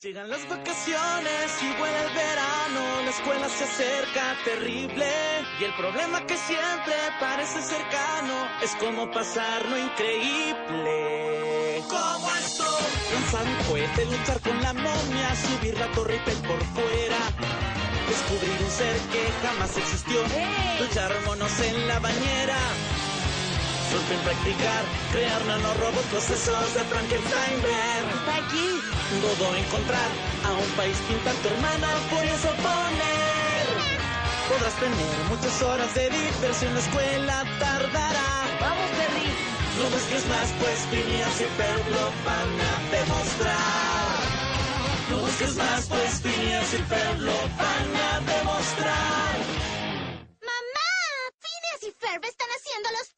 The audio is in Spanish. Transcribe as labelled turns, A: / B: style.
A: Llegan las vacaciones y vuela el verano, la escuela se acerca terrible y el problema que siempre parece cercano es cómo pasar lo increíble. ¿Cómo esto? Lanzar un cohete, luchar con la momia, subir la torre Eiffel por fuera, descubrir un ser que jamás existió, luchar monos en la bañera. Surfing, practicar, crear nanorobots, procesos de Frankenstein, ver.
B: Aquí.
A: Todo encontrar a un país que tu hermano furioso poner. Podrás tener muchas horas de diversión, la escuela tardará.
B: Vamos, Perry.
A: No busques más, pues Phineas y Ferb lo van a demostrar. No busques más, pues Phineas y Ferb lo van a demostrar.
C: ¡Mamá! Phineas y Ferb están haciendo los.